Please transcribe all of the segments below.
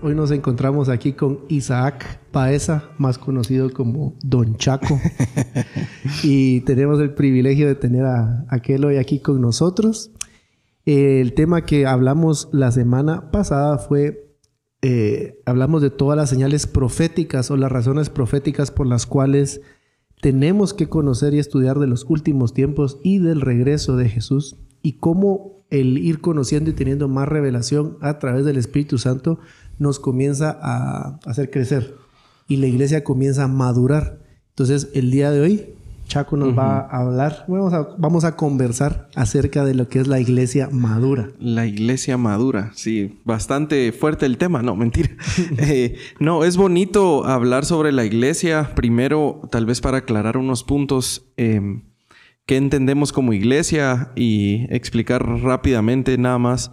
Hoy nos encontramos aquí con Isaac Paesa, más conocido como Don Chaco. y tenemos el privilegio de tener a aquel hoy aquí con nosotros. El tema que hablamos la semana pasada fue, eh, hablamos de todas las señales proféticas o las razones proféticas por las cuales tenemos que conocer y estudiar de los últimos tiempos y del regreso de Jesús y cómo el ir conociendo y teniendo más revelación a través del Espíritu Santo nos comienza a hacer crecer y la iglesia comienza a madurar. Entonces, el día de hoy, Chaco nos va a hablar, vamos a, vamos a conversar acerca de lo que es la iglesia madura. La iglesia madura, sí, bastante fuerte el tema, no, mentira. Eh, no, es bonito hablar sobre la iglesia, primero, tal vez para aclarar unos puntos. Eh, qué entendemos como iglesia y explicar rápidamente nada más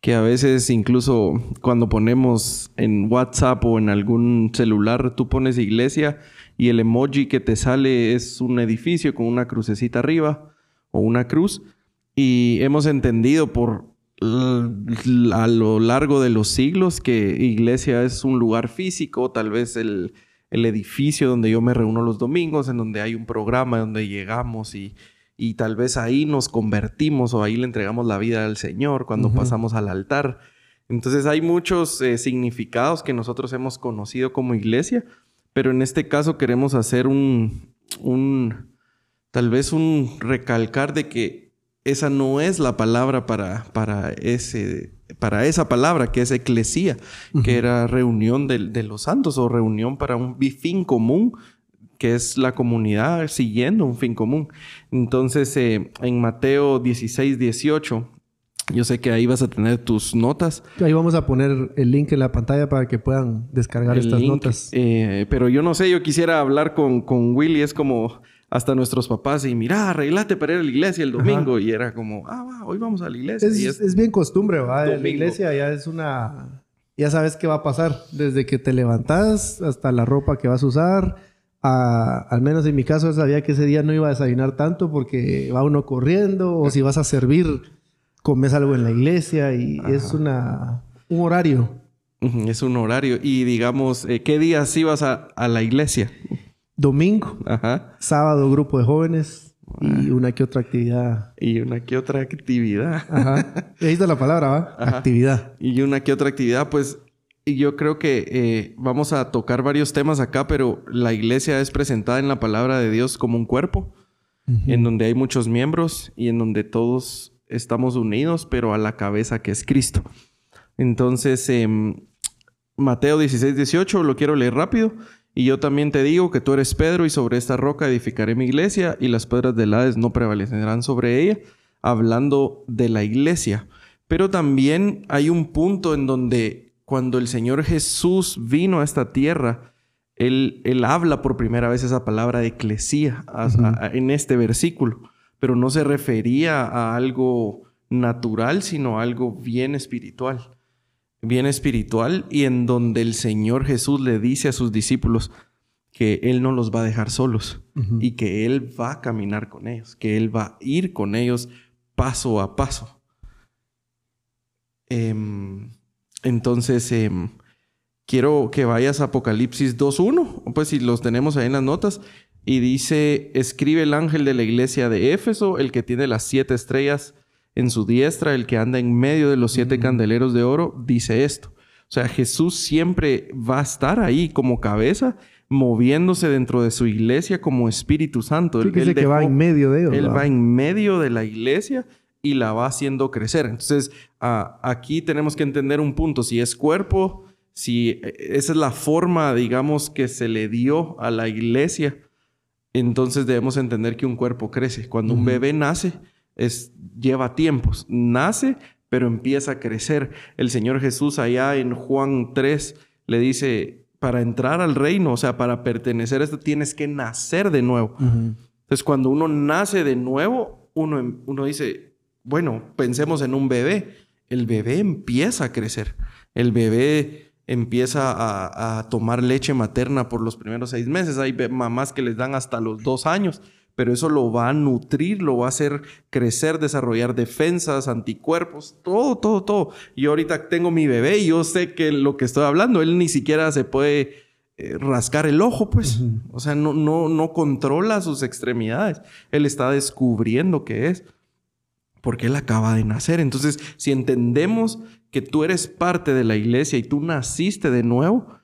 que a veces incluso cuando ponemos en WhatsApp o en algún celular tú pones iglesia y el emoji que te sale es un edificio con una crucecita arriba o una cruz. Y hemos entendido por a lo largo de los siglos que iglesia es un lugar físico, tal vez el, el edificio donde yo me reúno los domingos, en donde hay un programa donde llegamos y, y tal vez ahí nos convertimos o ahí le entregamos la vida al Señor cuando pasamos al altar. Entonces hay muchos eh, significados que nosotros hemos conocido como iglesia, pero en este caso queremos hacer un, un tal vez un recalcar de que esa no es la palabra para, para, ese, para esa palabra que es eclesía, que era reunión de, de, los santos o reunión para un fin común que es la comunidad siguiendo un fin común. Entonces, eh, en Mateo 16, 18, yo sé que ahí vas a tener tus notas. Ahí vamos a poner el link en la pantalla para que puedan descargar estas notas. Eh, pero yo no sé, yo quisiera hablar con, con Willy, es como hasta nuestros papás y mira, arreglate para ir a la iglesia el domingo. Y era como, ah, hoy vamos a la iglesia. Es, es, bien costumbre, ¿va? La iglesia ya es una... Ya sabes qué va a pasar. Desde que te levantas hasta la ropa que vas a usar al menos en mi caso, sabía que ese día no iba a desayunar tanto porque va uno corriendo o si vas a servir, comes algo en la iglesia y es una, un horario. Es un horario. Y digamos, eh, ¿qué días ibas a, a la iglesia? Domingo, sábado, grupo de jóvenes y una que otra actividad. Y una que otra actividad. Ajá. Ahí está la palabra, ¿va? Actividad. Y una que otra actividad, pues y yo creo que eh, vamos a tocar varios temas acá, pero la iglesia es presentada en la palabra de Dios como un cuerpo, en donde hay muchos miembros y en donde todos estamos unidos, pero a la cabeza que es Cristo. Entonces, em, Mateo 16, 18, lo quiero leer rápido. Y yo también te digo que tú eres Pedro y sobre esta roca edificaré mi iglesia y las piedras del Hades no prevalecerán sobre ella, hablando de la iglesia. Pero también hay un punto en donde cuando el Señor Jesús vino a esta tierra, él, él habla por primera vez esa palabra de eclesía en este versículo, pero no se refería a algo natural, sino a algo bien espiritual. Bien espiritual y en donde el Señor Jesús le dice a sus discípulos que Él no los va a dejar solos y que Él va a caminar con ellos, que Él va a ir con ellos paso a paso. Em, entonces, em, quiero que vayas a Apocalipsis 2.1, pues si los tenemos ahí en las notas, y dice, escribe el ángel de la iglesia de Éfeso, el que tiene las siete estrellas en su diestra, el que anda en medio de los siete candeleros de oro, dice esto. O sea, Jesús siempre va a estar ahí como cabeza, moviéndose dentro de su iglesia como Espíritu Santo. él, que va en medio de ellos. Él va en medio de la iglesia y la va haciendo crecer. Entonces, aquí tenemos que entender un punto, si es cuerpo, si e, esa es la forma, digamos, que se le dio a la iglesia, entonces debemos entender que un cuerpo crece. Cuando un bebé nace, es, lleva tiempos, nace, pero empieza a crecer. El Señor Jesús allá en Juan 3 le dice, para entrar al reino, o sea, para pertenecer a esto, tienes que nacer de nuevo. Entonces, cuando uno nace de nuevo, uno, uno dice, bueno, pensemos en un bebé. El bebé empieza a crecer. El bebé empieza a, tomar leche materna por los primeros seis meses. Hay mamás que les dan hasta los dos años, pero eso lo va a nutrir, lo va a hacer crecer, desarrollar defensas, anticuerpos, todo, todo, todo. Yo ahorita tengo mi bebé y yo sé que lo que estoy hablando, él ni siquiera se puede eh, rascar el ojo, pues. O sea, no, no, no controla sus extremidades. Él está descubriendo qué es. Porque él acaba de nacer. Entonces, si entendemos que tú eres parte de la iglesia y tú naciste de nuevo,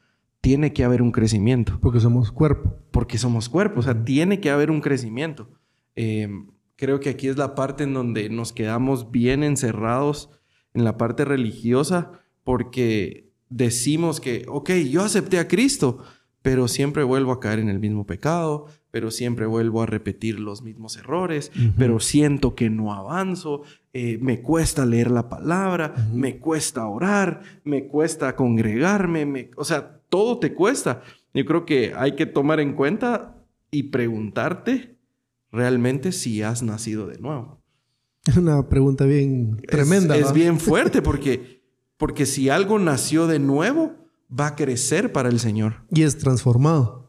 tiene que haber un crecimiento. Porque somos cuerpo. Porque somos cuerpo, o sea, tiene que haber un crecimiento. Em, creo que aquí es la parte en donde nos quedamos bien encerrados en la parte religiosa porque decimos que, ok, yo acepté a Cristo, pero siempre vuelvo a caer en el mismo pecado, pero siempre vuelvo a repetir los mismos errores, pero siento que no avanzo, eh, me cuesta leer la palabra, me cuesta orar, me cuesta congregarme, me, o sea, todo te cuesta. Yo creo que hay que tomar en cuenta y preguntarte realmente si has nacido de nuevo. Es una pregunta bien tremenda. Es, bien fuerte porque, porque si algo nació de nuevo, va a crecer para el Señor. Y es transformado.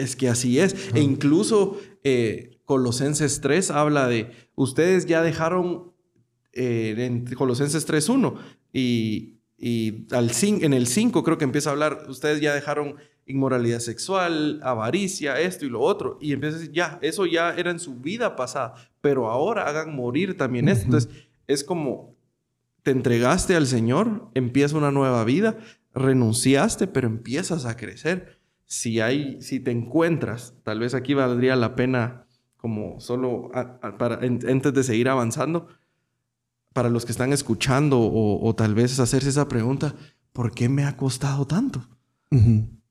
Es que así es. E incluso eh, Colosenses 3 habla de, ustedes ya dejaron eh, en Colosenses 3.1 y, y al en el 5 creo que empieza a hablar, ustedes ya dejaron inmoralidad sexual, avaricia, esto y lo otro. Y empieza a decir, ya, eso ya era en su vida pasada, pero ahora hagan morir también esto. Entonces, es como, te entregaste al Señor, empieza una nueva vida, renunciaste, pero empiezas a crecer. Si hay, si te encuentras, tal vez aquí valdría la pena como solo para, antes de seguir avanzando, para los que están escuchando o, tal vez hacerse esa pregunta, ¿por qué me ha costado tanto?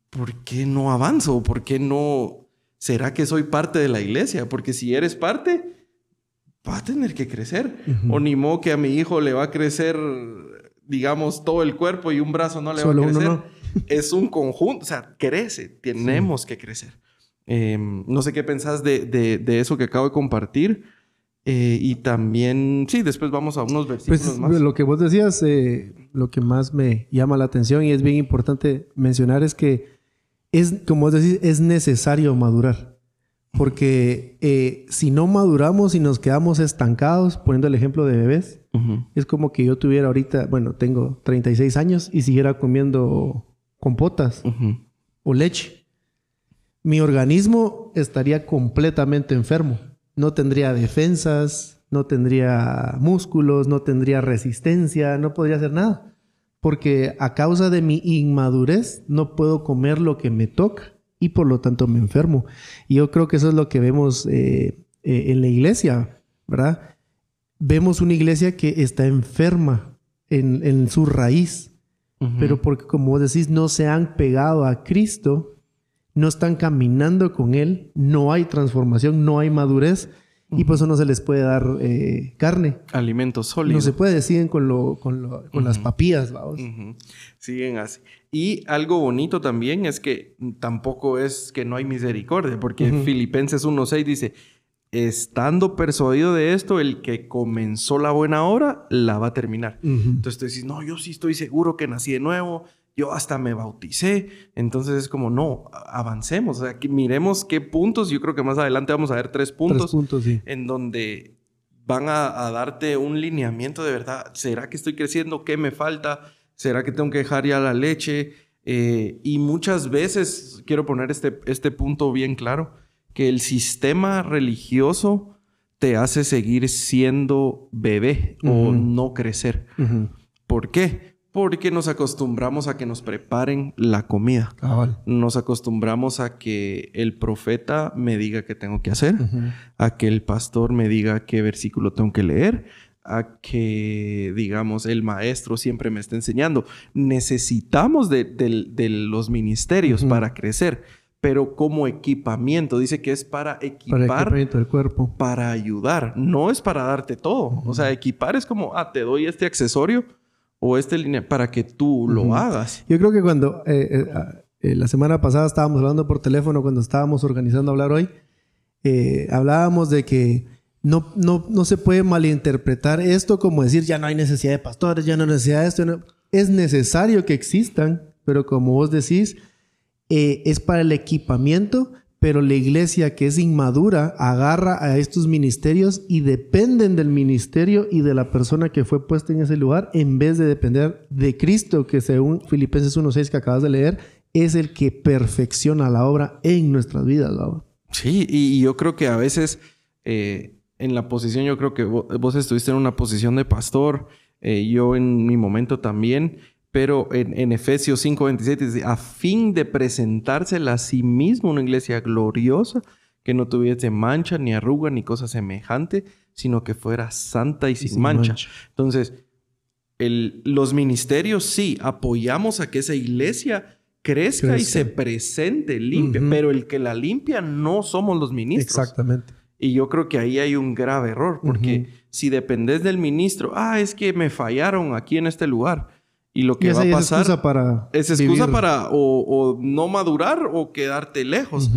¿Por qué no avanzo? ¿Por qué no... ¿Será que soy parte de la iglesia? Porque si eres parte, va a tener que crecer. O ni modo que a mi hijo le va a crecer, digamos, todo el cuerpo y un brazo no le va a crecer. Es un conjunto, o sea, crece, tenemos que crecer. Em, no sé qué pensás de, de, eso que acabo de compartir. Eh, y también, sí, después vamos a unos versículos pues, más. Lo que vos decías, eh, lo que más me llama la atención y es bien importante mencionar es que es, como vos decís, es necesario madurar. Porque eh, si no maduramos y nos quedamos estancados, poniendo el ejemplo de bebés, es como que yo tuviera ahorita, bueno, tengo 36 años y siguiera comiendo compotas o leche. Mi organismo estaría completamente enfermo no tendría defensas, no tendría músculos, no tendría resistencia, no podría hacer nada. Porque a causa de mi inmadurez no puedo comer lo que me toca y por lo tanto me enfermo. Y yo creo que eso es lo que vemos eh, eh, en la iglesia, ¿verdad? Vemos una iglesia que está enferma en, su raíz, pero porque como vos decís, no se han pegado a Cristo no están caminando con Él, no hay transformación, no hay madurez. Y por eso no se les puede dar eh, carne. Alimentos sólidos. No se puede, siguen con, lo, con, las papillas, vamos. Siguen así. Y algo bonito también es que tampoco es que no hay misericordia, porque Filipenses 1.6 dice, estando persuadido de esto, el que comenzó la buena obra, la va a terminar. Entonces tú dices, no, yo sí estoy seguro que nací de nuevo, yo hasta me bauticé. Entonces es como, no, avancemos. O sea, miremos qué puntos. Yo creo que más adelante vamos a ver tres puntos. puntos, sí. En donde van a, darte un lineamiento de verdad. ¿Será que estoy creciendo? ¿Qué me falta? ¿Será que tengo que dejar ya la leche? Eh, y muchas veces, quiero poner este, este punto bien claro, que el sistema religioso te hace seguir siendo bebé o no crecer. ¿Por qué? Porque nos acostumbramos a que nos preparen la comida. Nos acostumbramos a que el profeta me diga qué tengo que hacer, a que el pastor me diga qué versículo tengo que leer, a que, digamos, el maestro siempre me esté enseñando. Necesitamos de, los ministerios para crecer, pero como equipamiento, dice que es para equipar. Para equipamiento del cuerpo. Para ayudar, no es para darte todo. O sea, equipar es como, ah, te doy este accesorio o este línea para que tú lo hagas. Yo creo que cuando eh, eh, ah, eh, la semana pasada estábamos hablando por teléfono, cuando estábamos organizando hablar hoy, hablábamos de que no, no, no, se puede malinterpretar esto como decir ya no hay necesidad de pastores, ya no hay necesidad de esto. Es necesario que existan, pero como vos decís, es para el equipamiento, pero la iglesia que es inmadura agarra a estos ministerios y dependen del ministerio y de la persona que fue puesta en ese lugar en vez de depender de Cristo, que según Filipenses 1.6 que acabas de leer, es el que perfecciona la obra en nuestras vidas. ¿no? Sí, y, yo creo que a veces eh, en la posición, yo creo que vos, estuviste en una posición de pastor, eh, yo en mi momento también, pero en, en Efesios 5:27 dice, a fin de presentársela a sí mismo una iglesia gloriosa, que no tuviese mancha, ni arruga, ni cosa semejante, sino que fuera santa y, sin, mancha. Entonces, el, los ministerios sí, apoyamos a que esa iglesia crezca y se presente limpia, pero el que la limpia no somos los ministros. Exactamente. Y yo creo que ahí hay un grave error, porque si dependes del ministro, ah, es que me fallaron aquí en este lugar. Y lo que va a pasar. Es excusa para. Es excusa para o, no madurar o quedarte lejos.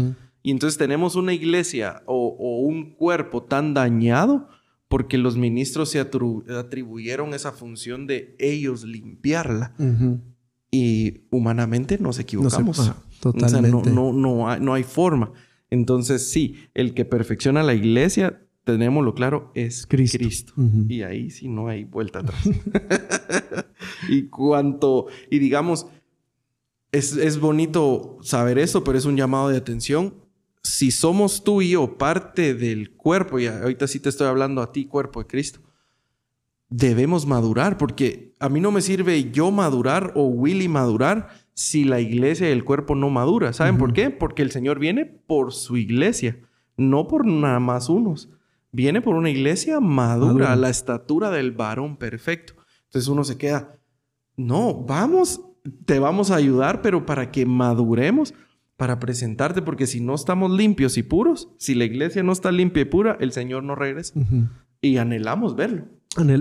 Y entonces tenemos una iglesia o, un cuerpo tan dañado porque los ministros se atribuyeron esa función de ellos limpiarla. Y humanamente nos equivocamos. totalmente. no, no, hay, no hay forma. Entonces, sí, el que perfecciona la iglesia, tenémoslo claro, es Cristo. Y ahí sí no hay vuelta atrás. y cuanto, y digamos, es, es, bonito saber eso, pero es un llamado de atención. Si somos tú y yo parte del cuerpo, y ahorita sí te estoy hablando a ti, cuerpo de Cristo, debemos madurar, porque a mí no me sirve yo madurar o Willy madurar si la iglesia y el cuerpo no madura. ¿Saben por qué? Porque el Señor viene por su iglesia, no por nada más unos. Viene por una iglesia madura, a la estatura del varón perfecto. Entonces uno se queda, no, vamos, te vamos a ayudar, pero para que maduremos, para presentarte, porque si no estamos limpios y puros, si la iglesia no está limpia y pura, el Señor no regresa. Y anhelamos verlo.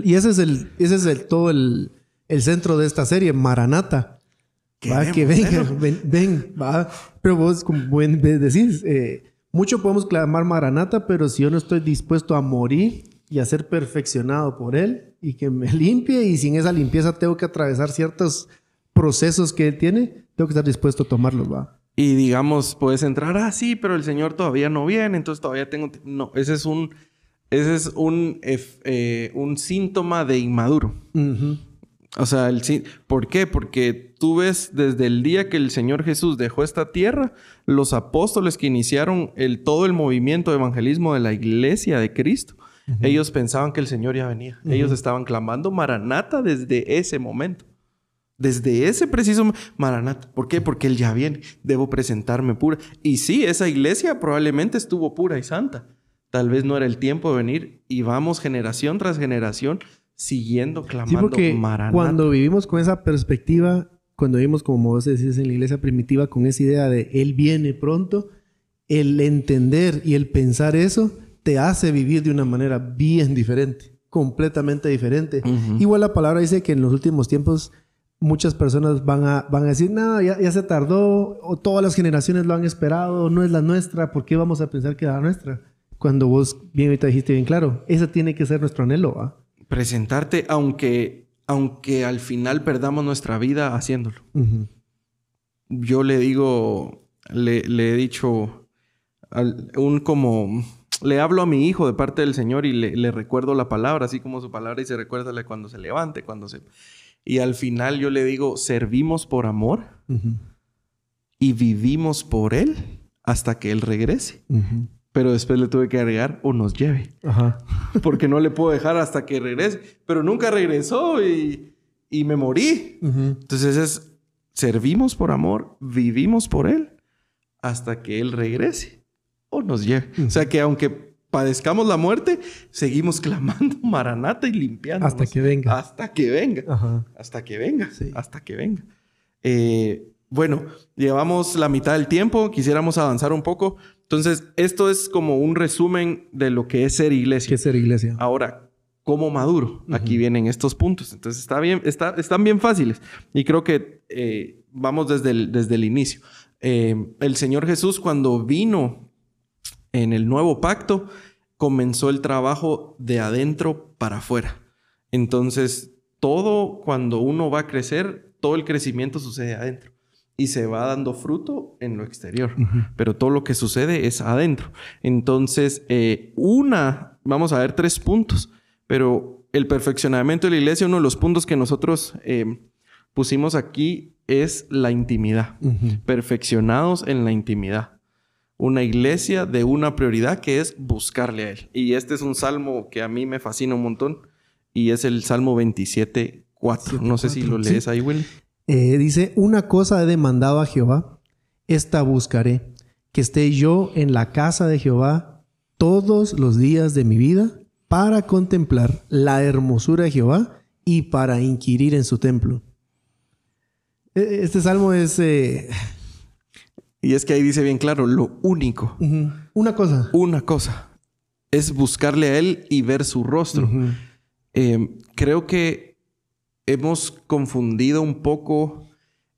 Y ese es el, ese es el, todo el, el centro de esta serie, Maranata va, que venga, ven, ven, va. Pero vos, como decís, eh, mucho podemos clamar Maranata, pero si yo no estoy dispuesto a morir y a ser perfeccionado por Él y que me limpie y sin esa limpieza tengo que atravesar ciertos procesos que Él tiene, tengo que estar dispuesto a tomarlos, va. Y digamos, puedes entrar, ah, sí, pero el Señor todavía no viene, entonces todavía tengo... No, ese es un... Ese es un, eh, un síntoma de inmaduro. O sea, el, ¿por qué? Porque tú ves desde el día que el Señor Jesús dejó esta tierra, los apóstoles que iniciaron el, todo el movimiento de evangelismo de la iglesia de Cristo, ellos pensaban que el Señor ya venía. Ellos estaban clamando Maranata desde ese momento. Desde ese preciso Maranata. ¿Por qué? Porque Él ya viene. Debo presentarme pura. Y sí, esa iglesia probablemente estuvo pura y santa. Tal vez no era el tiempo de venir y vamos generación tras generación siguiendo clamando sí, Cuando vivimos con esa perspectiva, cuando vivimos, como vos decís, en la iglesia primitiva, con esa idea de Él viene pronto, el entender y el pensar eso te hace vivir de una manera bien diferente, completamente diferente. Igual la palabra dice que en los últimos tiempos muchas personas van a, van a decir, no, ya, ya, se tardó, o todas las generaciones lo han esperado, no es la nuestra, ¿por qué vamos a pensar que es la nuestra? Cuando vos bien ahorita dijiste bien claro, ese tiene que ser nuestro anhelo. presentarte aunque, aunque al final perdamos nuestra vida haciéndolo. Yo le digo, le, he dicho, un como, le hablo a mi hijo de parte del Señor y le, recuerdo la palabra, así como su palabra, y se recuerda cuando se levante, cuando se... Y al final yo le digo, servimos por amor y vivimos por Él hasta que Él regrese. Pero después le tuve que agregar o nos lleve. Ajá. Porque no le puedo dejar hasta que regrese. Pero nunca regresó y, y me morí. Entonces es, servimos por amor, vivimos por Él hasta que Él regrese o nos lleve. O sea que aunque padezcamos la muerte, seguimos clamando Maranata y limpiando. Hasta que venga. Hasta que venga. Ajá. Hasta que venga. Sí. Hasta que venga. Eh, bueno, llevamos la mitad del tiempo. Quisiéramos avanzar un poco. Entonces, esto es como un resumen de lo que es ser iglesia. ¿Qué es ser iglesia? Ahora, ¿cómo maduro? Aquí vienen estos puntos. Entonces, está bien, está, están bien fáciles. Y creo que eh, vamos desde el, desde el inicio. Eh, el Señor Jesús, cuando vino en el nuevo pacto, comenzó el trabajo de adentro para afuera. Entonces, todo cuando uno va a crecer, todo el crecimiento sucede adentro. y se va dando fruto en lo exterior. Pero todo lo que sucede es adentro. Entonces, eh, una, vamos a ver tres puntos, pero el perfeccionamiento de la iglesia, uno de los puntos que nosotros eh, pusimos aquí es la intimidad. Perfeccionados en la intimidad. Una iglesia de una prioridad que es buscarle a Él. Y este es un salmo que a mí me fascina un montón y es el Salmo 27, 4. No sé si lo lees ahí, Will. Eh, dice, una cosa he demandado a Jehová, esta buscaré, que esté yo en la casa de Jehová todos los días de mi vida para contemplar la hermosura de Jehová y para inquirir en su templo. E, este salmo es... Eh, y es que ahí dice bien claro, lo único. Una cosa. Una cosa. Es buscarle a Él y ver su rostro. Eh, creo que hemos confundido un poco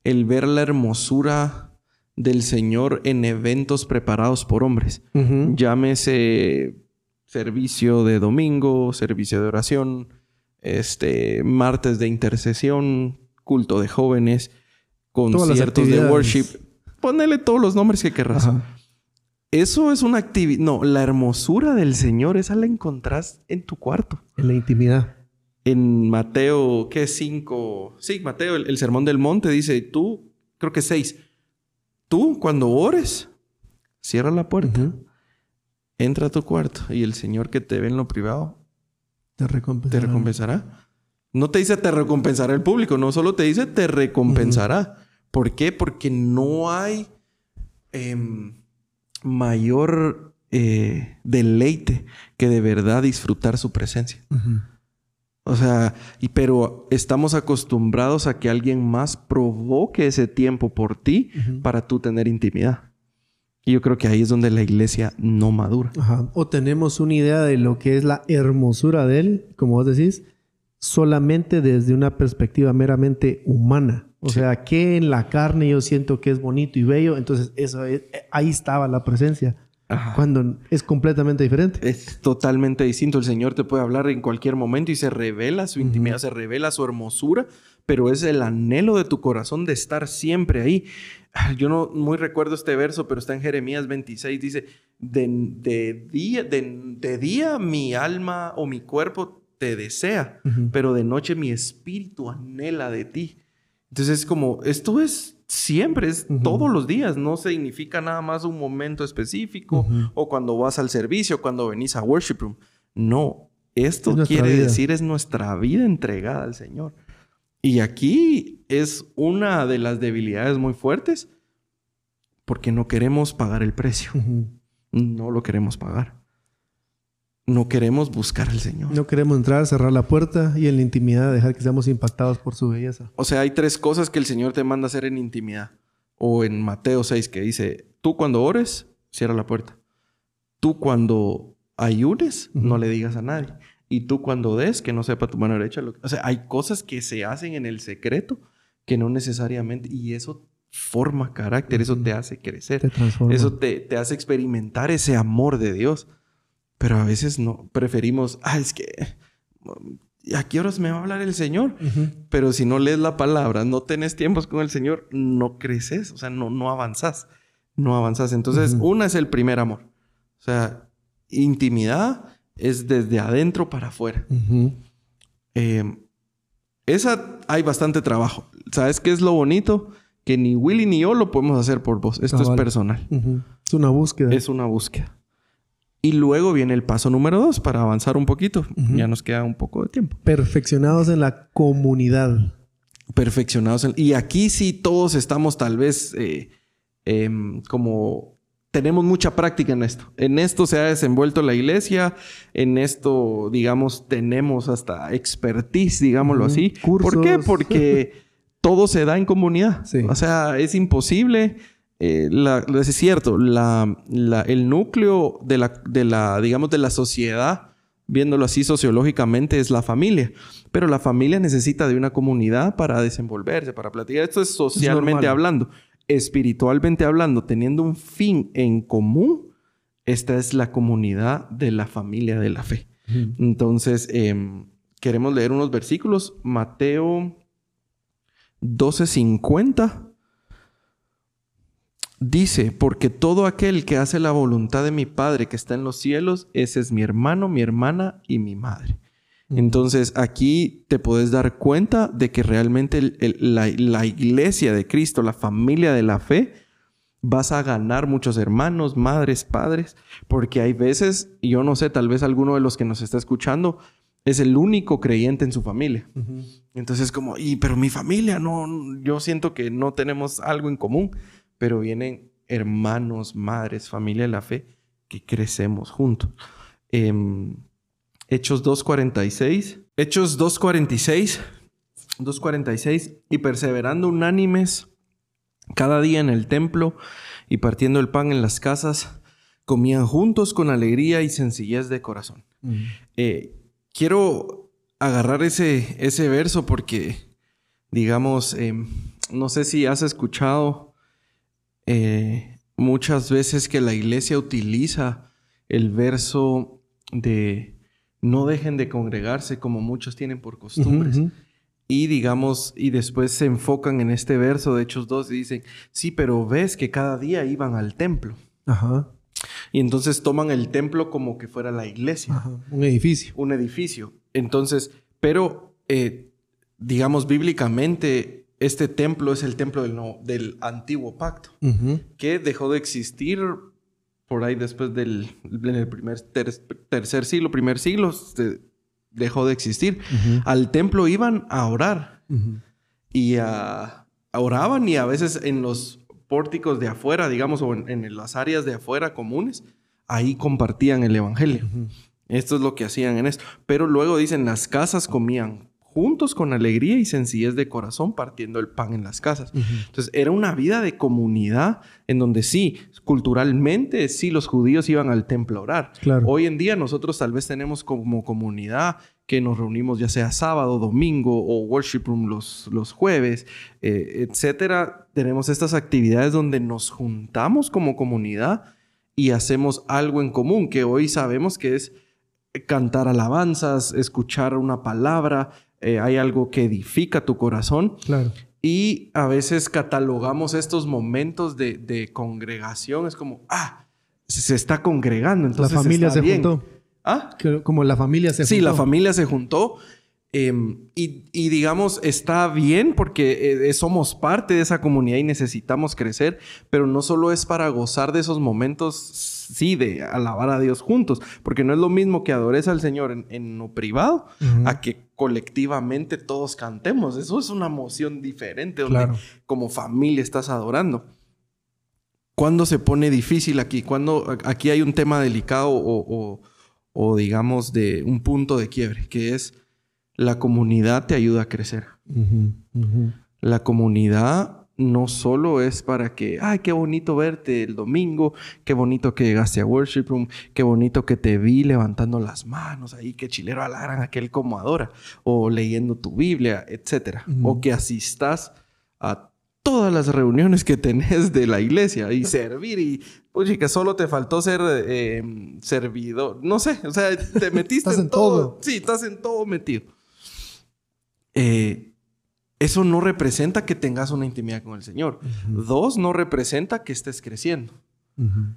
el ver la hermosura del Señor en eventos preparados por hombres. Llámese servicio de domingo, servicio de oración, este, martes de intercesión, culto de jóvenes, conciertos de worship. Ponele todos los nombres que querrás. Eso es una actividad. No, la hermosura del Señor, esa la encontrás en tu cuarto. En la intimidad. En Mateo, ¿qué? Cinco. Sí, Mateo, el, sermón del monte dice: Tú, creo que seis. Tú, cuando ores, cierra la puerta, entra a tu cuarto y el Señor que te ve en lo privado te recompensará. Te recompensará. No te dice te recompensará el público, no solo te dice te recompensará. ¿Por qué? Porque no hay. Em, mayor eh, deleite que de verdad disfrutar su presencia. O sea, y, pero estamos acostumbrados a que alguien más provoque ese tiempo por ti para tú tener intimidad. Y yo creo que ahí es donde la iglesia no madura. O tenemos una idea de lo que es la hermosura de él, como vos decís, solamente desde una perspectiva meramente humana. O sea, que en la carne yo siento que es bonito y bello, entonces eso ahí estaba la presencia. Cuando es completamente diferente. Es totalmente distinto. El Señor te puede hablar en cualquier momento y se revela su intimidad, se revela su hermosura, pero es el anhelo de tu corazón de estar siempre ahí. Ah, yo no muy recuerdo este verso, pero está en Jeremías 26. Dice, de, día, de, día mi alma o mi cuerpo te desea, pero de noche mi espíritu anhela de ti. Entonces es como, esto es siempre, es todos los días, no significa nada más un momento específico o cuando vas al servicio, cuando venís a worship room. No, esto quiere decir es nuestra vida entregada al Señor. Y aquí es una de las debilidades muy fuertes porque no queremos pagar el precio. No lo queremos pagar. No queremos buscar al Señor. No queremos entrar, cerrar la puerta y en la intimidad dejar que seamos impactados por su belleza. O sea, hay tres cosas que el Señor te manda hacer en intimidad. O en Mateo 6 que dice, tú cuando ores, cierra la puerta. Tú cuando ayunes, no le digas a nadie. Y tú cuando des, que no sepa tu mano derecha. O sea, hay cosas que se hacen en el secreto que no necesariamente... Y eso forma carácter, eso te hace crecer. Te transforma. Eso te, te hace experimentar ese amor de Dios. Pero a veces no, preferimos, ah, es que, ¿a qué horas me va a hablar el Señor? Pero si no lees la palabra, no tenés tiempos con el Señor, no creces, o sea, no, no avanzás, no avanzás. Entonces, una es el primer amor. O sea, intimidad es desde adentro para afuera. Em, esa hay bastante trabajo. ¿Sabes qué es lo bonito? Que ni Willy ni yo lo podemos hacer por vos. Esto es personal. Es una búsqueda. Es una búsqueda. Y luego viene el paso número dos para avanzar un poquito. Ya nos queda un poco de tiempo. Perfeccionados en la comunidad. Perfeccionados. En... Y aquí sí todos estamos tal vez eh, em, como... Tenemos mucha práctica en esto. En esto se ha desenvuelto la iglesia. En esto, digamos, tenemos hasta expertise, digámoslo así. ¿Por qué? Porque todo se da en comunidad. O sea, es imposible eh, es cierto, el núcleo de la, de la, digamos, de la sociedad, viéndolo así sociológicamente, es la familia. Pero la familia necesita de una comunidad para desenvolverse, para platicar. Esto es socialmente hablando. Espiritualmente hablando, teniendo un fin en común, esta es la comunidad de la familia de la fe. Entonces, em, queremos leer unos versículos. Mateo 12:50 dice, porque todo aquel que hace la voluntad de mi Padre que está en los cielos, ese es mi hermano, mi hermana y mi madre. Entonces aquí te puedes dar cuenta de que realmente la, la, iglesia de Cristo, la familia de la fe, vas a ganar muchos hermanos, madres, padres, porque hay veces, yo no sé, tal vez alguno de los que nos está escuchando es el único creyente en su familia. Entonces como, y pero mi familia, no, yo siento que no tenemos algo en común, pero vienen hermanos, madres, familia de la fe, que crecemos juntos. Em, Hechos 2.46. Hechos 2.46. 2.46. Y perseverando unánimes cada día en el templo y partiendo el pan en las casas, comían juntos con alegría y sencillez de corazón. Eh, quiero agarrar ese, ese verso porque, digamos, em, no sé si has escuchado eh, muchas veces que la iglesia utiliza el verso de no dejen de congregarse como muchos tienen por costumbres. Y digamos, y después se enfocan en este verso de Hechos 2 y dicen, sí, pero ves que cada día iban al templo. Ajá. Y entonces toman el templo como que fuera la iglesia. Un edificio. Un edificio. Entonces, pero, eh, digamos, bíblicamente, este templo es el templo del, del antiguo pacto, que dejó de existir por ahí después del en el primer tercer siglo, primer siglo, dejó de existir. Al templo iban a orar y oraban y a veces en los pórticos de afuera, digamos, o en, las áreas de afuera comunes, ahí compartían el evangelio. Esto es lo que hacían en esto. Pero luego dicen, las casas comían juntos con alegría y sencillez de corazón partiendo el pan en las casas. Entonces era una vida de comunidad en donde sí, culturalmente sí los judíos iban al templo a orar. Hoy en día nosotros tal vez tenemos como comunidad que nos reunimos ya sea sábado, domingo o worship room los, los jueves, eh, etcétera. Tenemos estas actividades donde nos juntamos como comunidad y hacemos algo en común que hoy sabemos que es cantar alabanzas, escuchar una palabra, eh, hay algo que edifica tu corazón. Claro. Y a veces catalogamos estos momentos de, congregación, es como, ah, se está congregando, entonces la familia se juntó. ¿Ah? Como la familia se juntó. Sí, la familia se juntó. Em, y, digamos, está bien porque eh, somos parte de esa comunidad y necesitamos crecer, pero no solo es para gozar de esos momentos, sí, de alabar a Dios juntos, porque no es lo mismo que adores al Señor en, lo privado a que colectivamente todos cantemos. Eso es una emoción diferente donde como familia estás adorando. ¿Cuándo se pone difícil aquí? Cuando aquí hay un tema delicado o, o digamos de un punto de quiebre, que es la comunidad te ayuda a crecer. La comunidad no solo es para que, ay, qué bonito verte el domingo, qué bonito que llegaste a Worship Room, qué bonito que te vi levantando las manos ahí, qué chilero alargan aquel como adora, o leyendo tu Biblia, etc. O que asistas a todas las reuniones que tenés de la iglesia y servir y, oye, que solo te faltó ser eh, servidor, no sé, o sea, te metiste en, todo. Sí, estás en todo metido. Eh, eso no representa que tengas una intimidad con el Señor. Dos, no representa que estés creciendo.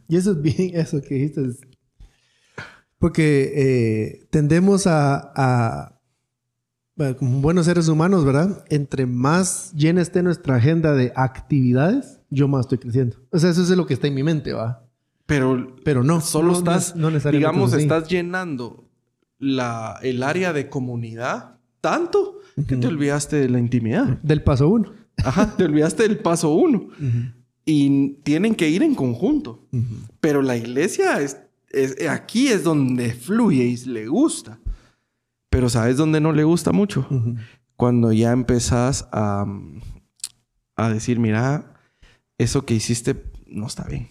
Y eso es bien, eso que dijiste. Porque eh, tendemos a, como buenos seres humanos, ¿verdad? Entre más llena esté nuestra agenda de actividades, yo más estoy creciendo. O sea, eso es lo que está en mi mente, ¿va? Pero, pero no. Solo estás, digamos, estás llenando la, el área de comunidad tanto que te olvidaste de la intimidad. Del paso uno. Ajá, te olvidaste del paso uno. Y tienen que ir en conjunto. Pero la iglesia es, aquí es donde fluye y le gusta. Pero ¿sabes dónde no le gusta mucho? Cuando ya empezás a, a decir, mira, eso que hiciste no está bien.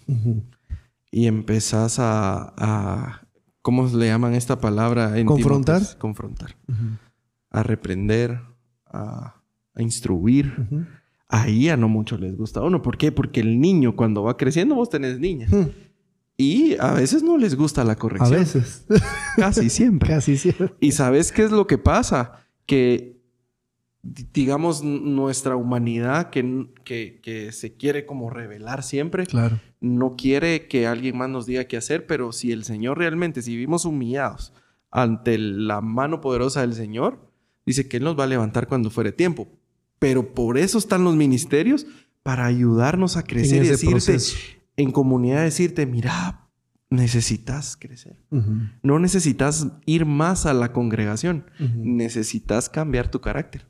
Y empezás a, a, ¿cómo le llaman esta palabra? Confrontar. Confrontar a reprender, a, instruir. Ahí a no mucho les gusta a uno. ¿Por qué? Porque el niño cuando va creciendo vos tenés niña. Y a veces no les gusta la corrección. A veces. Casi siempre. Casi siempre. Y sabes qué es lo que pasa? Que digamos, nuestra humanidad que, que, se quiere como revelar siempre. Claro. No quiere que alguien más nos diga qué hacer, pero si el Señor realmente, si vivimos humillados ante la mano poderosa del Señor, dice que Él nos va a levantar cuando fuere tiempo. Pero por eso están los ministerios, para ayudarnos a crecer y decirte, en comunidad decirte, mira, necesitas crecer. No necesitas ir más a la congregación, necesitas cambiar tu carácter.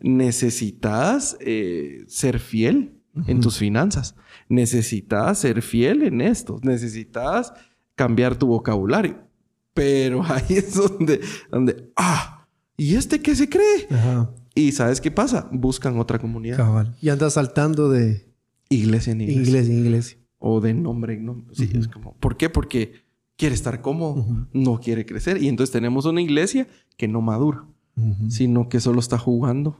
Necesitas eh, ser fiel en tus finanzas. Necesitas ser fiel en esto. Necesitas cambiar tu vocabulario. Pero ahí es donde, donde ah, ¿y este qué se cree? Y ¿sabes qué pasa? Buscan otra comunidad. Y andas saltando de iglesia en iglesia. Iglesia en iglesia. O de nombre en nombre. Sí, es como, ¿por qué? Porque quiere estar cómodo, no quiere crecer. Y entonces tenemos una iglesia que no madura sino que solo está jugando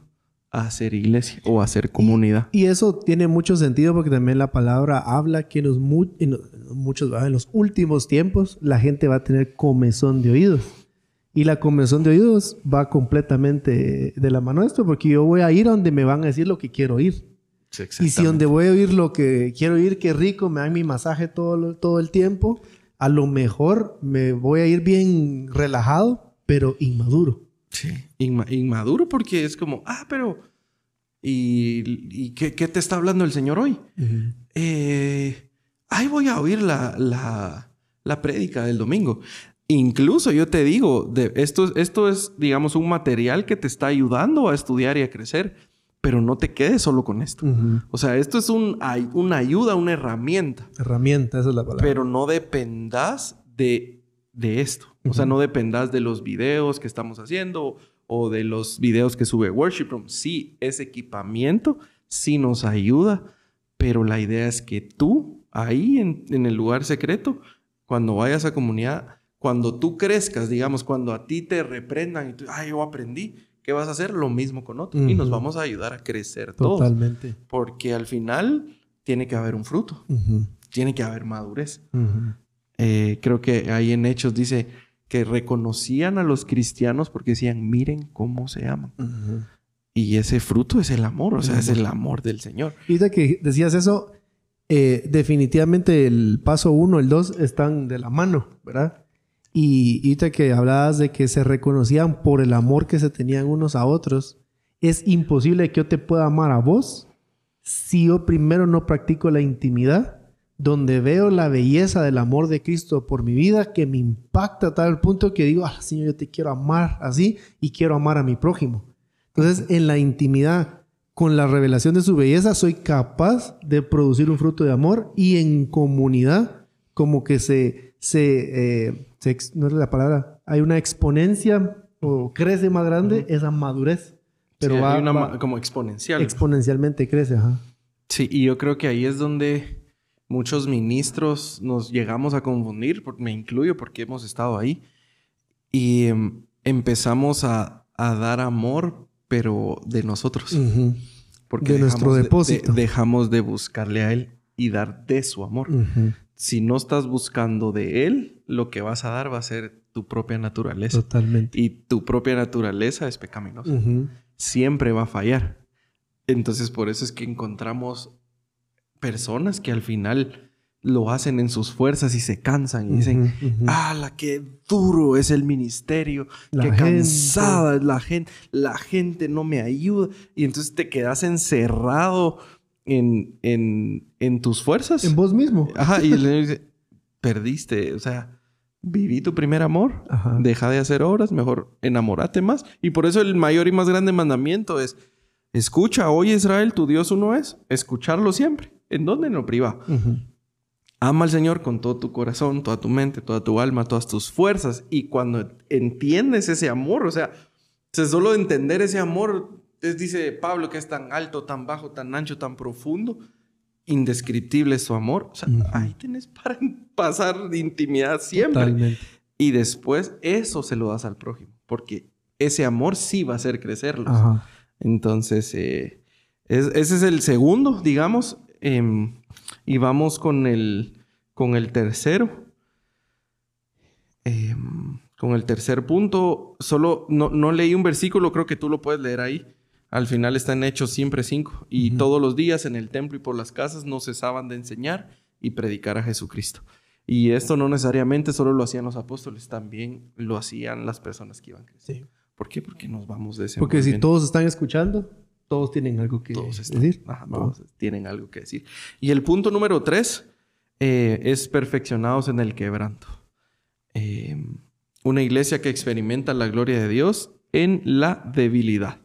a hacer iglesia o a hacer comunidad. Y, eso tiene mucho sentido porque también la palabra habla que en los, en muchos, en los últimos tiempos la gente va a tener comezón de oídos. Y la comezón de oídos va completamente de la mano de esto, porque yo voy a ir a donde me van a decir lo que quiero oír. y si donde voy a oír lo que quiero oír, qué rico, me dan mi masaje todo, todo el tiempo, a lo mejor me voy a ir bien relajado, pero inmaduro. Sí. inmaduro porque es como, ah, pero... ¿Y, qué, te está hablando el Señor hoy? Eh, ahí voy a oír la, la, la prédica del domingo. Incluso yo te digo, de, esto, esto es, digamos, un material que te está ayudando a estudiar y a crecer, pero no te quedes solo con esto. O sea, esto es un, una ayuda, una herramienta. Herramienta, esa es la palabra. Pero no dependas de, de esto. O sea, no dependas de los videos que estamos haciendo o de los videos que sube Worship Room. Sí, ese equipamiento sí nos ayuda, pero la idea es que tú, ahí en, el lugar secreto, cuando vayas a comunidad, cuando tú crezcas, digamos, cuando a ti te reprendan y tú, ay, yo aprendí, ¿qué vas a hacer? Lo mismo con otros. Y nos vamos a ayudar a crecer todos. Totalmente. Porque al final tiene que haber un fruto. Tiene que haber madurez. Eh, creo que ahí en Hechos dice, que reconocían a los cristianos porque decían, miren cómo se aman. Y ese fruto es el amor, o sea, es el amor del Señor. Y de que decías eso, eh, definitivamente el paso uno, el dos están de la mano, ¿verdad? Y, de que hablabas de que se reconocían por el amor que se tenían unos a otros, es imposible que yo te pueda amar a vos si yo primero no practico la intimidad donde veo la belleza del amor de Cristo por mi vida que me impacta a tal punto que digo, ah, Señor, yo te quiero amar así y quiero amar a mi prójimo. Entonces, en la intimidad, con la revelación de su belleza, soy capaz de producir un fruto de amor y en comunidad, como que se, se, eh, no es la palabra, hay una exponencia o crece más grande esa madurez. Pero va, una, como exponencial. Exponencialmente crece, ajá. Sí, y yo creo que ahí es donde muchos ministros nos llegamos a confundir, me incluyo porque hemos estado ahí, y em, empezamos a, dar amor, pero de nosotros. Porque de nuestro depósito. dejamos de buscarle a Él y dar de su amor. Si no estás buscando de Él, lo que vas a dar va a ser tu propia naturaleza. Totalmente. Y tu propia naturaleza es pecaminosa. Siempre va a fallar. Entonces, por eso es que encontramos personas que al final lo hacen en sus fuerzas y se cansan y dicen, ah, la qué duro es el ministerio, qué cansada es la gente, la gente no me ayuda. Y entonces te quedas encerrado en, en, tus fuerzas. En vos mismo. Ajá, y le dice, perdiste, o sea, viví tu primer amor, deja de hacer obras, mejor enamórate más. Y por eso el mayor y más grande mandamiento es, escucha, hoy Israel, tu Dios uno es, escucharlo siempre. ¿En dónde? En lo privado. Ama al Señor con todo tu corazón, toda tu mente, toda tu alma, todas tus fuerzas. Y cuando entiendes ese amor, o sea, solo entender ese amor, dice Pablo que es tan alto, tan bajo, tan ancho, tan profundo, indescriptible su amor. O sea, ahí tienes para pasar de intimidad siempre. Y después eso se lo das al prójimo, porque ese amor sí va a hacer crecerlo. Entonces, eh, ese es el segundo, digamos, Em, y vamos con el, con el tercero. Em, con el tercer punto, solo no, leí un versículo, creo que tú lo puedes leer ahí, Al final está en Hechos siempre 5. Y todos los días en el templo y por las casas no cesaban de enseñar y predicar a Jesucristo. Y esto no necesariamente solo lo hacían los apóstoles, también lo hacían las personas que iban creciendo. ¿Por qué? Porque nos vamos de ese Porque si todos están escuchando, todos tienen algo que decir. todos tienen algo que decir. Y el punto número tres eh, es perfeccionados en el quebranto. Eh, una iglesia que experimenta la gloria de Dios en la debilidad.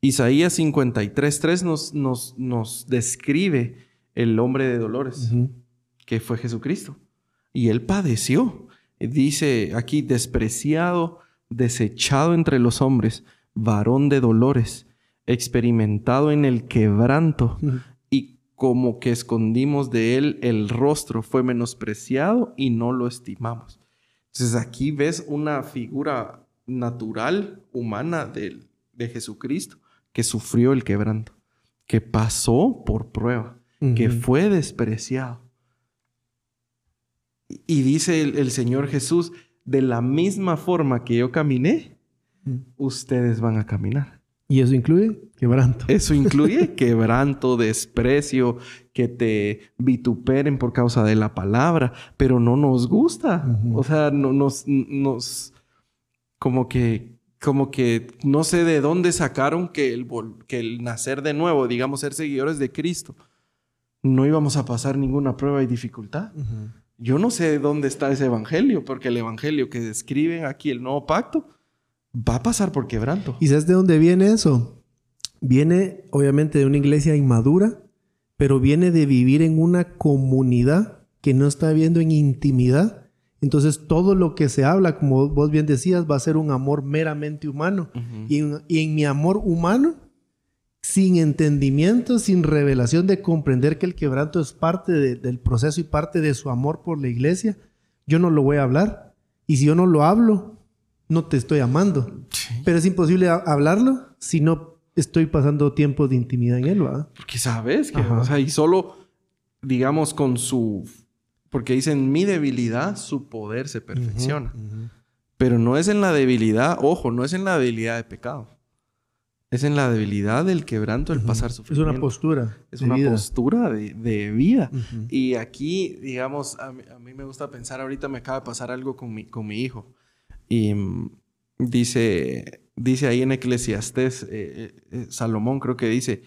Isaías 53.3 nos, nos, nos describe el hombre de dolores, que fue Jesucristo. Y él padeció. Dice aquí, despreciado, desechado entre los hombres, varón de dolores, experimentado en el quebranto, y como que escondimos de él el rostro, fue menospreciado y no lo estimamos. Entonces aquí ves una figura natural, humana de, de Jesucristo, que sufrió el quebranto, que pasó por prueba, que fue despreciado. Y dice el, Señor Jesús, de la misma forma que yo caminé, ustedes van a caminar. ¿Y eso incluye quebranto? Eso incluye quebranto, desprecio, que te vituperen por causa de la palabra, pero no nos gusta. O sea, no, nos, nos, como que como que no sé de dónde sacaron que el, que el nacer de nuevo, digamos, ser seguidores de Cristo, no íbamos a pasar ninguna prueba y dificultad. Yo no sé de dónde está ese evangelio, porque el evangelio que describen aquí, el nuevo pacto, va a pasar por quebranto. ¿Y sabes de dónde viene eso? Viene obviamente de una iglesia inmadura, pero viene de vivir en una comunidad que no está viviendo en intimidad entonces todo lo que se habla, como vos bien decías, va a ser un amor meramente humano. y, en, mi amor humano, sin entendimiento, sin revelación de comprender que el quebranto es parte del proceso y parte de su amor por la iglesia, yo no lo voy a hablar. Y si yo no lo hablo, no te estoy amando. Pero es imposible hablarlo si no estoy pasando tiempo de intimidad en él, ¿verdad? Porque sabes que, o sea, y solo, digamos, con su porque dicen, mi debilidad, su poder se perfecciona. Pero no es en la debilidad, ojo, no es en la debilidad de pecado. Es en la debilidad del quebranto, el pasar sufrimiento. Es una postura. Es una postura de, vida. Y aquí, digamos, a mí, me gusta pensar, ahorita me acaba de pasar algo con mi, con mi hijo. Y mm, dice, dice ahí en Eclesiastés, eh, eh, eh, Salomón creo que dice,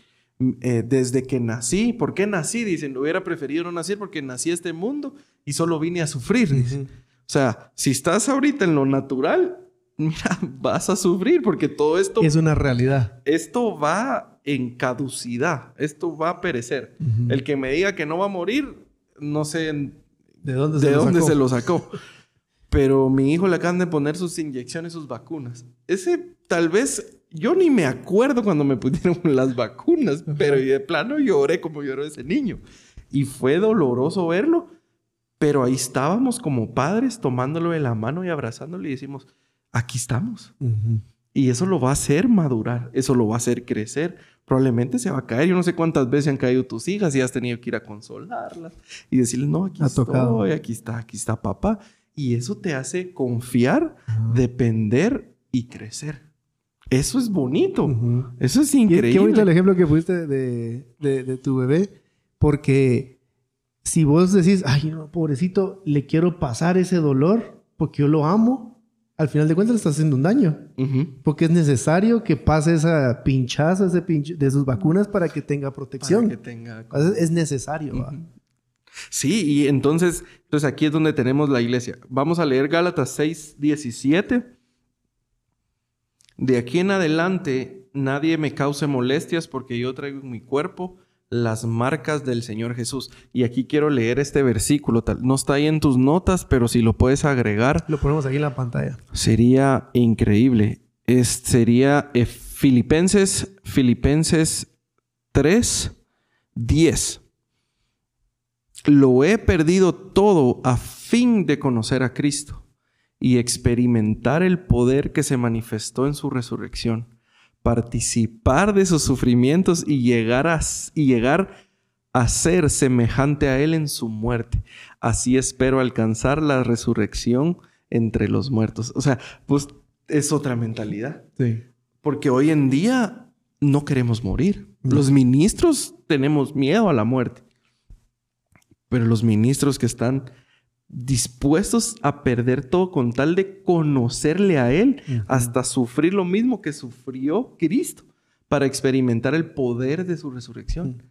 eh, desde que nací. ¿Por qué nací? Dicen, hubiera preferido no nacer porque nací a este mundo y solo vine a sufrir. O sea, si estás ahorita en lo natural, mira, vas a sufrir porque todo esto... Es una realidad. Esto va en caducidad, esto va a perecer. El que me diga que no va a morir, no sé de dónde, de dónde se lo sacó. Pero mi hijo le acaban de poner sus inyecciones, sus vacunas. Ese tal vez yo ni me acuerdo cuando me pusieron las vacunas, pero de plano lloré como lloró ese niño. Y fue doloroso verlo, pero ahí estábamos como padres tomándolo de la mano y abrazándolo y decimos, aquí estamos. Y eso lo va a hacer madurar, eso lo va a hacer crecer. Probablemente se va a caer. Yo no sé cuántas veces han caído tus hijas y has tenido que ir a consolarlas y decirles, no, aquí estoy, aquí está, aquí está papá. Y eso te hace confiar, depender y crecer. Eso es bonito. Eso es increíble. Qué, bonito el ejemplo que pusiste de, tu bebé. Porque si vos decís, ay, no, pobrecito, le quiero pasar ese dolor porque yo lo amo, al final de cuentas le estás haciendo un daño. Porque es necesario que pase esa pinchaza ese de sus vacunas para que tenga protección. que tenga... Es necesario. Sí, y entonces, entonces aquí es donde tenemos la iglesia. Vamos a leer Gálatas 6, 17 de aquí en adelante nadie me cause molestias porque yo traigo en mi cuerpo las marcas del Señor Jesús. Y aquí quiero leer este versículo. No está ahí en tus notas, pero si lo puedes agregar. Lo ponemos aquí en la pantalla. Sería increíble. sería eh, Filipenses, Filipenses 3, 10. Lo he perdido todo a fin de conocer a Cristo y experimentar el poder que se manifestó en su resurrección, participar de sus sufrimientos y llegar a, y llegar a ser semejante a Él en su muerte. Así espero alcanzar la resurrección entre los muertos. O sea, pues es otra mentalidad. Sí. Porque hoy en día no queremos morir. Los ministros tenemos miedo a la muerte. Pero los ministros que están dispuestos a perder todo con tal de conocerle a Él, hasta sufrir lo mismo que sufrió Cristo para experimentar el poder de su resurrección.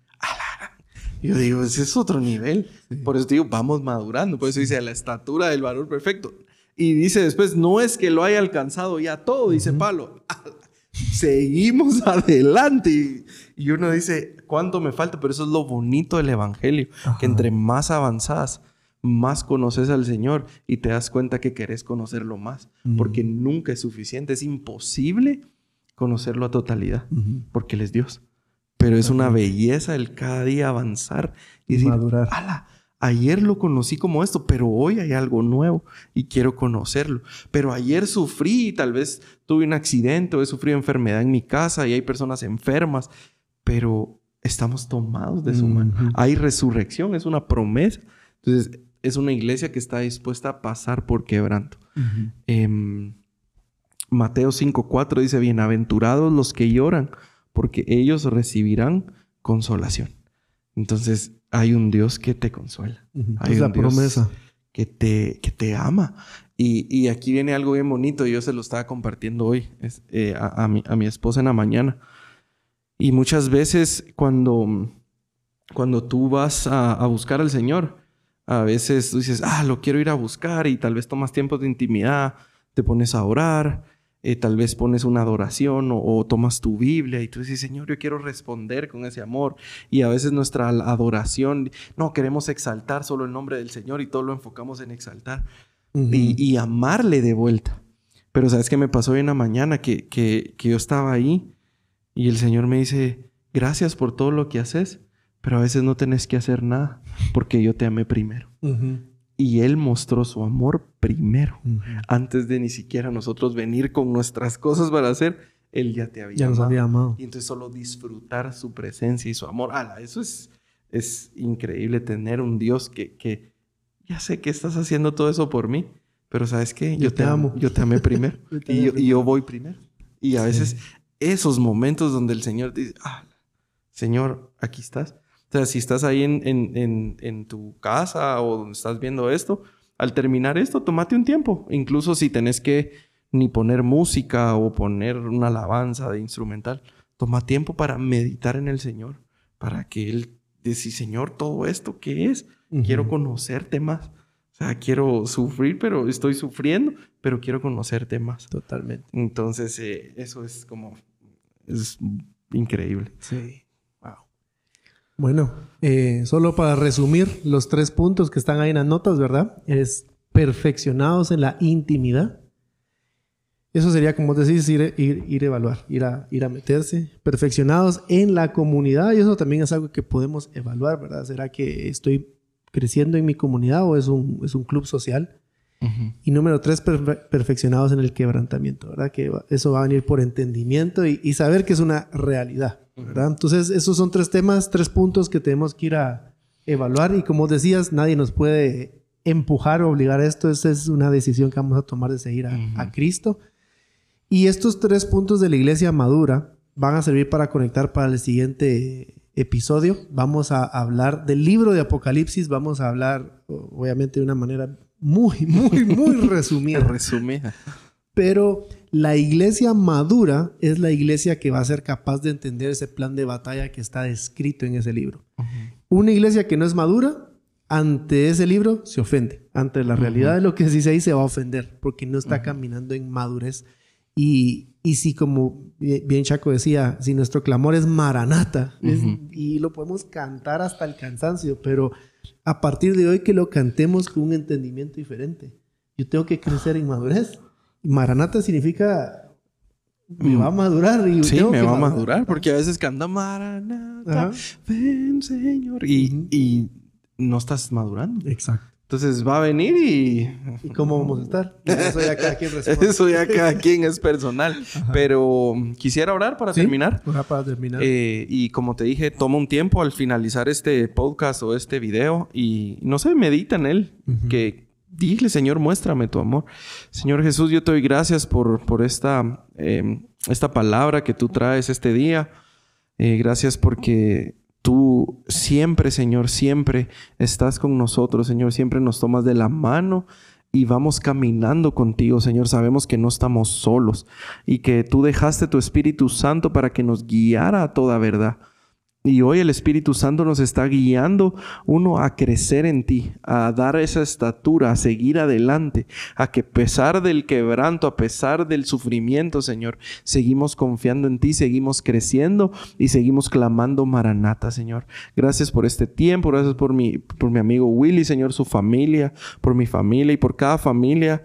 Yo digo, ese es otro nivel. Por eso digo, vamos madurando. Por eso dice, a la estatura del valor perfecto. Y dice después, no es que lo haya alcanzado ya todo, dice Pablo. Seguimos adelante. Y uno dice, ¿cuánto me falta? Pero eso es lo bonito del Evangelio, que entre más avanzas, más conoces al Señor y te das cuenta que querés conocerlo más, porque nunca es suficiente, es imposible conocerlo a totalidad, porque Él es Dios. Pero es una belleza el cada día avanzar y decir, Madurar. Ayer lo conocí como esto, pero hoy hay algo nuevo y quiero conocerlo. Pero ayer sufrí y tal vez tuve un accidente o he sufrido enfermedad en mi casa y hay personas enfermas, pero estamos tomados de su mano. Hay resurrección, es una promesa. Entonces, es una iglesia que está dispuesta a pasar por quebranto. Em, Mateo 5:4 dice, bienaventurados los que lloran, porque ellos recibirán consolación. Entonces, hay un Dios que te consuela. Hay es la promesa. Que te, que te ama. Y, aquí viene algo bien bonito. Yo se lo estaba compartiendo hoy eh, a, mi, a, mi, esposa en la mañana. Y muchas veces cuando, cuando tú vas a, buscar al Señor, a veces tú dices, ah, lo quiero ir a buscar y tal vez tomas tiempo de intimidad, te pones a orar eh, tal vez pones una adoración o, tomas tu Biblia y tú dices, Señor, yo quiero responder con ese amor. Y a veces nuestra adoración, no, queremos exaltar solo el nombre del Señor y todo lo enfocamos en exaltar y, amarle de vuelta. Pero ¿sabes qué me pasó hoy en la mañana? Que, que, yo estaba ahí y el Señor me dice, gracias por todo lo que haces, pero a veces no tenés que hacer nada porque yo te amé primero. Y Él mostró su amor primero. Antes de ni siquiera nosotros venir con nuestras cosas para hacer, Él ya te había, ya amado. había amado. Y entonces solo disfrutar su presencia y su amor. ¡Hala! Eso es, es increíble tener un Dios que, que ya sé que estás haciendo todo eso por mí, pero ¿sabes qué? Yo, te, amo. Yo te amé primero. y, yo, voy primero. Y a veces esos momentos donde el Señor dice, ah, Señor, aquí estás. O sea, si estás ahí en, tu casa o donde estás viendo esto, al terminar esto, tómate un tiempo. Incluso si tenés que ni poner música o poner una alabanza de instrumental, toma tiempo para meditar en el Señor, para que Él decir, Señor, todo esto, ¿qué es? Quiero conocerte más. O sea, quiero sufrir, pero estoy sufriendo, pero quiero conocerte más. Totalmente. Entonces, eh, eso es como, es increíble. Sí. Bueno, eh, solo para resumir los tres puntos que están ahí en las notas, ¿verdad? Es perfeccionados en la intimidad. Eso sería, como decís, ir, ir, ir a evaluar, ir a, ir a meterse. Perfeccionados en la comunidad. Y eso también es algo que podemos evaluar, ¿verdad? ¿Será que estoy creciendo en mi comunidad o es un, es un club social? Y número tres, perfeccionados en el quebrantamiento, ¿verdad? Que eso va a venir por entendimiento y, y saber que es una realidad. Entonces, esos son tres temas, tres puntos que tenemos que ir a evaluar y como decías, nadie nos puede empujar o obligar a esto, esa es una decisión que vamos a tomar de seguir a, Cristo. Y estos tres puntos de la iglesia madura van a servir para conectar para el siguiente episodio. Vamos a hablar del libro de Apocalipsis, vamos a hablar obviamente de una manera muy, muy, muy resumida. resumida. Pero la iglesia madura es la iglesia que va a ser capaz de entender ese plan de batalla que está descrito en ese libro. Una iglesia que no es madura, ante ese libro se ofende. Ante la realidad de lo que se dice ahí se va a ofender porque no está caminando en madurez. Y, y si, como bien Chaco decía, si nuestro clamor es maranata, y lo podemos cantar hasta el cansancio, pero a partir de hoy que lo cantemos con un entendimiento diferente. Yo tengo que crecer en madurez. Maranata significa me va a madurar. Y sí, me va a madurar, porque a veces canta Maranata, ven Señor, y, y, no estás madurando. Exacto. Entonces va a venir y... ¿Y cómo vamos a estar? Eso ya cada quien Eso ya cada quien es personal. Pero quisiera orar para terminar. Orar para terminar. Eh, y como te dije, toma un tiempo al finalizar este podcast o este video y, no sé, medita en él. Que dile, Señor, muéstrame tu amor. Señor Jesús, yo te doy gracias por, por esta, em, esta palabra que tú traes este día. Eh, gracias porque tú siempre, Señor, siempre estás con nosotros, Señor, siempre nos tomas de la mano y vamos caminando contigo, Señor. Sabemos que no estamos solos y que tú dejaste tu Espíritu Santo para que nos guiara a toda verdad. Y hoy el Espíritu Santo nos está guiando uno a crecer en ti, a dar esa estatura, a seguir adelante, a que a pesar del quebranto, a pesar del sufrimiento, Señor, seguimos confiando en ti, seguimos creciendo y seguimos clamando Maranata, Señor. Gracias por este tiempo, gracias por mi, por mi amigo Willy, Señor, su familia, por mi familia y por cada familia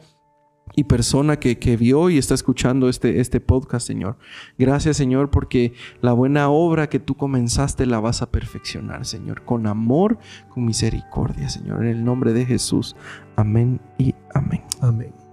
y persona que, vio y está escuchando este, este podcast, Señor. Gracias, Señor, porque la buena obra que tú comenzaste la vas a perfeccionar, Señor, con amor, con misericordia, Señor. En el nombre de Jesús. Amén y amén. Amén.